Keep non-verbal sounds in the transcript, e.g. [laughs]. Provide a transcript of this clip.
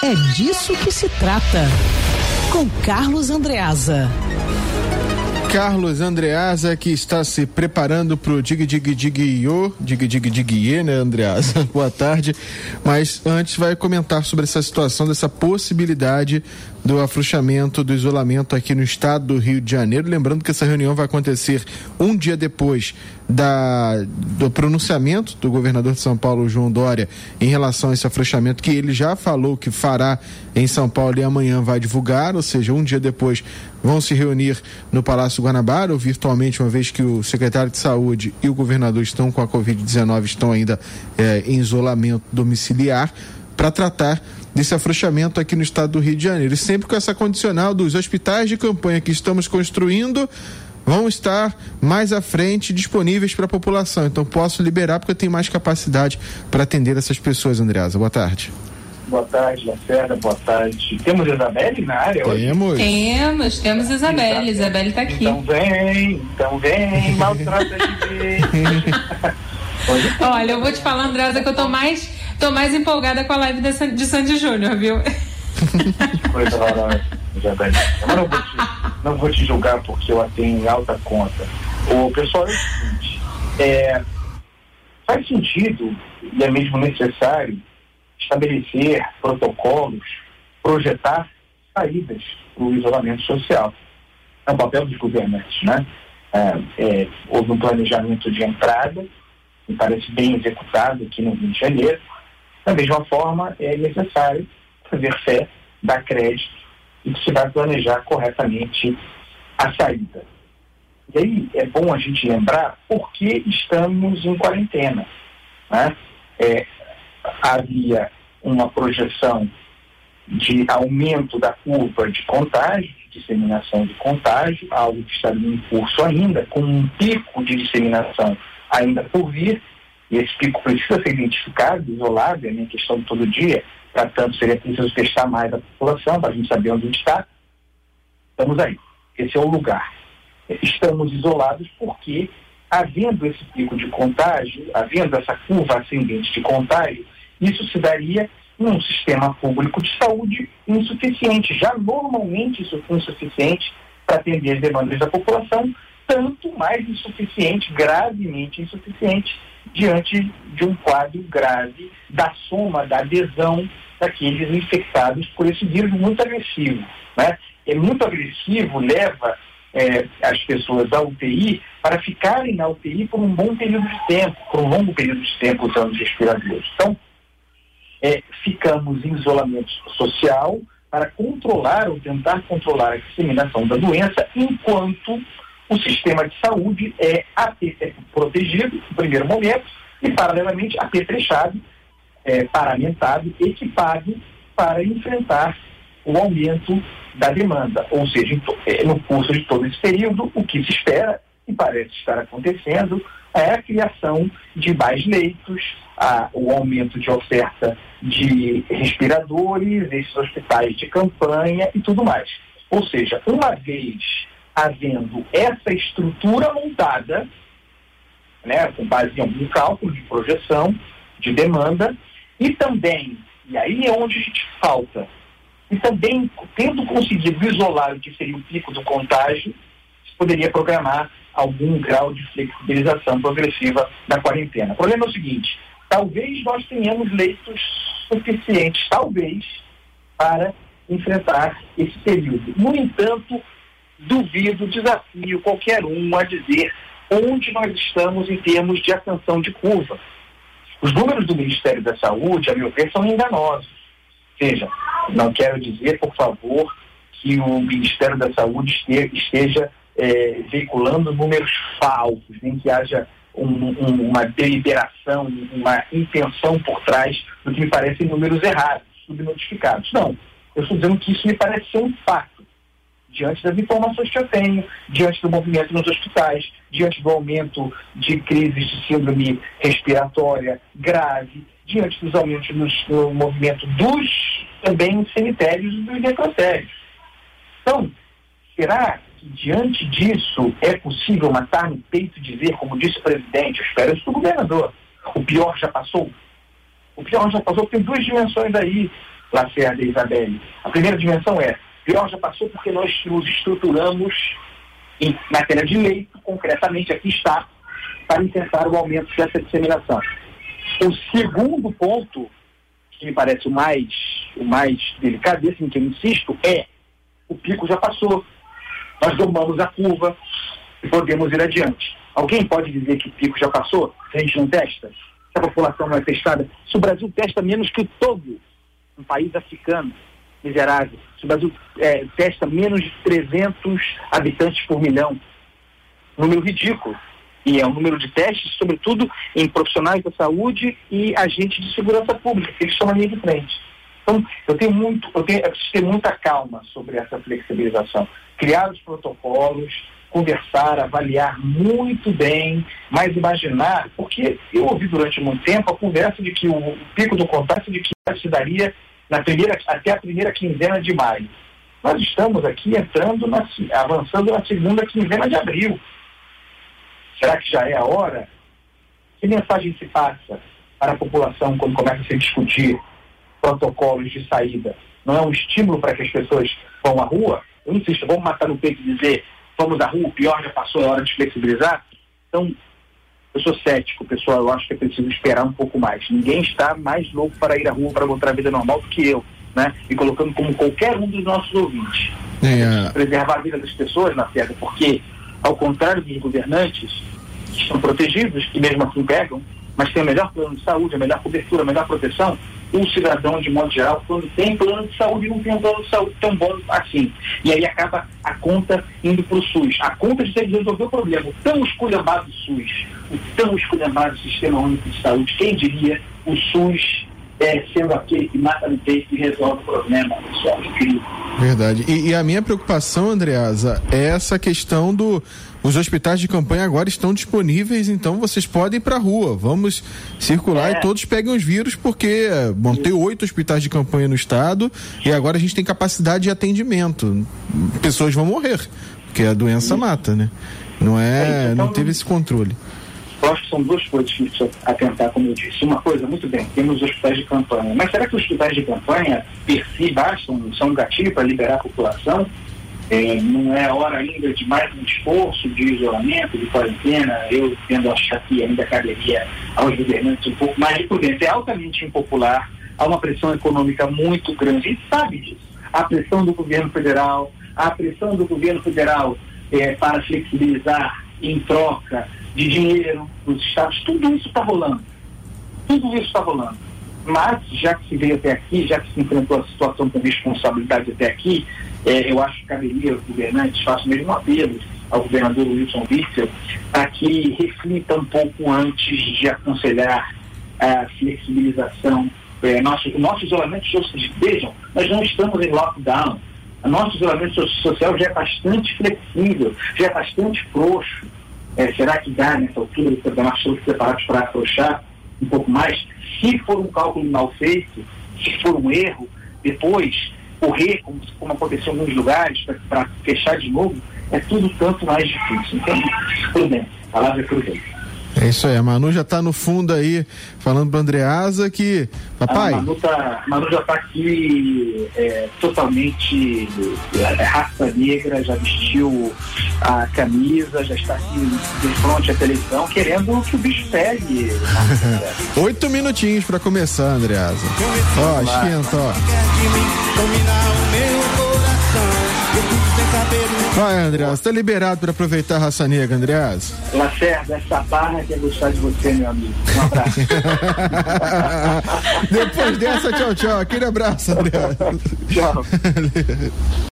É disso que se trata. Com Carlos Andreasa. Carlos Andreasa, que está se preparando para o Dig Dig Dig Yo, Dig Dig Dig Ye, né, Andreasa? [laughs] Boa tarde. Mas antes vai comentar sobre essa situação, dessa possibilidade do afrouxamento do isolamento aqui no estado do Rio de Janeiro. Lembrando que essa reunião vai acontecer um dia depois da, do pronunciamento do governador de São Paulo, João Dória, em relação a esse afrouxamento que ele já falou que fará em São Paulo e amanhã vai divulgar, ou seja, um dia depois vão se reunir no Palácio Guanabara ou virtualmente, uma vez que o secretário de Saúde e o governador estão com a Covid-19, estão ainda eh, em isolamento domiciliar, para tratar desse afrouxamento aqui no estado do Rio de Janeiro. E sempre com essa condicional dos hospitais de campanha que estamos construindo vão estar mais à frente disponíveis para a população. Então posso liberar porque eu tenho mais capacidade para atender essas pessoas, Andreasa. Boa tarde. Boa tarde, Lacerda. Boa tarde. Temos Isabelle na área hoje? Temos. Temos, temos Isabelle. Isabelle está aqui. Então vem, então vem, maltrata de [laughs] Olha, eu vou te falar, Andreasa, que eu tô mais Tô mais empolgada com a live de, de Sandy Júnior, viu? Coisa horrorosa, Isabel. Mas não vou, te, não vou te julgar porque eu a tenho em alta conta. O pessoal é o seguinte, é, faz sentido e é mesmo necessário estabelecer protocolos, projetar saídas para o isolamento social. É um papel dos governantes, né? É, é, houve um planejamento de entrada, me parece bem executado aqui no Rio de Janeiro, da mesma forma, é necessário fazer fé, dar crédito e que se vai planejar corretamente a saída. E aí é bom a gente lembrar por que estamos em quarentena. Né? É, havia uma projeção de aumento da curva de contágio, de disseminação de contágio, algo que está em curso ainda, com um pico de disseminação ainda por vir, e esse pico precisa ser identificado, isolado, é a minha questão de todo dia, para tanto seria preciso testar mais a população, para a gente saber onde a gente está. Estamos aí. Esse é o lugar. Estamos isolados porque, havendo esse pico de contágio, havendo essa curva ascendente de contágio, isso se daria num sistema público de saúde insuficiente, já normalmente insuficiente para atender as demandas da população, tanto mais insuficiente, gravemente insuficiente, diante de um quadro grave da soma, da adesão daqueles infectados por esse vírus muito agressivo. Né? É muito agressivo, leva é, as pessoas à UTI para ficarem na UTI por um bom período de tempo, por um longo período de tempo usando respiradores. Então, é, ficamos em isolamento social para controlar ou tentar controlar a disseminação da doença enquanto o sistema de saúde é protegido no primeiro momento e, paralelamente, apetrechado, é, paramentado, equipado para enfrentar o aumento da demanda. Ou seja, é, no curso de todo esse período, o que se espera, e parece estar acontecendo, é a criação de mais leitos, a, o aumento de oferta de respiradores, esses hospitais de campanha e tudo mais. Ou seja, uma vez havendo essa estrutura montada, né, com base em algum cálculo de projeção, de demanda, e também, e aí é onde a gente falta, e também, tendo conseguido isolar o que seria o pico do contágio, se poderia programar algum grau de flexibilização progressiva da quarentena. O problema é o seguinte, talvez nós tenhamos leitos suficientes, talvez, para enfrentar esse período. No entanto, duvido, desafio qualquer um a dizer onde nós estamos em termos de ascensão de curva. Os números do Ministério da Saúde, a meu ver, são enganosos. Veja, não quero dizer, por favor, que o Ministério da Saúde esteja é, veiculando números falsos, nem que haja um, um, uma deliberação, uma intenção por trás do que me parecem números errados, subnotificados. Não, eu estou dizendo que isso me parece ser um fato diante das informações que eu tenho, diante do movimento nos hospitais, diante do aumento de crises de síndrome respiratória grave, diante dos aumentos no, movimento dos também cemitérios e dos necrotérios. Então, será diante disso é possível matar no peito e dizer, como disse o presidente, espero isso do governador, o pior já passou? O pior já passou, tem duas dimensões aí. Lacerda e Isabelle. A primeira dimensão é, pior já passou porque nós nos estruturamos em matéria de leito, concretamente aqui está, para intentar o aumento dessa disseminação. O segundo ponto, que me parece o mais, o mais delicado, esse em que eu insisto, é o pico já passou. Nós domamos a curva e podemos ir adiante. Alguém pode dizer que o pico já passou se a gente não testa? Se a população não é testada? Se o Brasil testa menos que todo um país africano miserável, se o Brasil é, testa menos de 300 habitantes por milhão, número ridículo. E é um número de testes, sobretudo em profissionais da saúde e agentes de segurança pública, que eles estão na linha de frente. Então, eu tenho muito, eu, tenho, eu preciso ter muita calma sobre essa flexibilização. Criar os protocolos, conversar, avaliar muito bem, mas imaginar, porque eu ouvi durante muito tempo a conversa de que o pico do contágio de que se daria na primeira, até a primeira quinzena de maio. Nós estamos aqui entrando, na, avançando na segunda quinzena de abril. Será que já é a hora? Que mensagem se passa para a população quando começa a se discutir protocolos de saída? Não é um estímulo para que as pessoas vão à rua? Eu insisto, vamos matar no peito e dizer vamos à rua, o pior já passou, é hora de flexibilizar? Então, eu sou cético, pessoal, eu acho que é preciso esperar um pouco mais. Ninguém está mais louco para ir à rua para voltar à vida normal do que eu, né? E colocando como qualquer um dos nossos ouvintes. É. Preservar a vida das pessoas, na certa, porque, ao contrário dos governantes, que estão protegidos e mesmo assim pegam, mas tem o melhor plano de saúde, a melhor cobertura, a melhor proteção, um cidadão, de modo geral, quando tem plano de saúde, não tem um plano de saúde tão bom assim. E aí acaba a conta indo para o SUS. A conta de resolver o problema. O tão esculhambado SUS, o tão esculhambado Sistema Único de Saúde, quem diria o SUS é, sendo aquele que mata no peito e resolve o problema, pessoal. Incrível. Verdade. E, e, a minha preocupação, Andreasa, é essa questão do. Os hospitais de campanha agora estão disponíveis, então vocês podem ir para a rua. Vamos circular é. e todos peguem os vírus, porque bom, tem oito hospitais de campanha no estado e agora a gente tem capacidade de atendimento. Pessoas vão morrer, porque a doença Isso. mata, né? Não é, é então, não teve esse controle. Acho que são duas coisas que precisa atentar, como eu disse. Uma coisa, muito bem, temos hospitais de campanha. Mas será que os hospitais de campanha, per si, bastam, são um gatilho para liberar a população? É, não é hora ainda de mais um esforço de isolamento, de quarentena. Eu tendo a achar que ainda caberia aos governantes um pouco mais de prudência. É altamente impopular, há uma pressão econômica muito grande. A gente sabe disso. A pressão do governo federal, a pressão do governo federal é, para flexibilizar em troca de dinheiro dos estados, tudo isso está rolando. Tudo isso está rolando. Mas, já que se veio até aqui, já que se enfrentou a situação com responsabilidade até aqui, é, eu acho que caberia aos governantes, faço mesmo um apelo ao governador Wilson Witzel, para que reflita um pouco antes de aconselhar a flexibilização. É, nosso, nosso isolamento social, vejam, nós não estamos em lockdown. Nosso isolamento social já é bastante flexível, já é bastante frouxo. É, será que dá nessa altura do campeonato estamos preparados para afrouxar um pouco mais? Se for um cálculo mal feito, se for um erro, depois correr, como, como aconteceu em alguns lugares, para fechar de novo, é tudo tanto mais difícil. Então, bem, a palavra é prudente. É isso aí, a Manu já está no fundo aí, falando para Andreasa que. Papai. A Manu, tá, a Manu já está aqui é, totalmente é, raça negra, já vestiu a camisa, já está aqui de frente à televisão, querendo que o bicho pegue. [laughs] Oito minutinhos para começar, Andreasa. Ó, esquenta, ó. Vai, Andreas, tá liberado para aproveitar a raça negra, Andreas. Lacerda, essa barra quer gostar de você, meu amigo. Um abraço. [laughs] Depois dessa, tchau, tchau. Aquele abraço, Andreas. tchau. [laughs]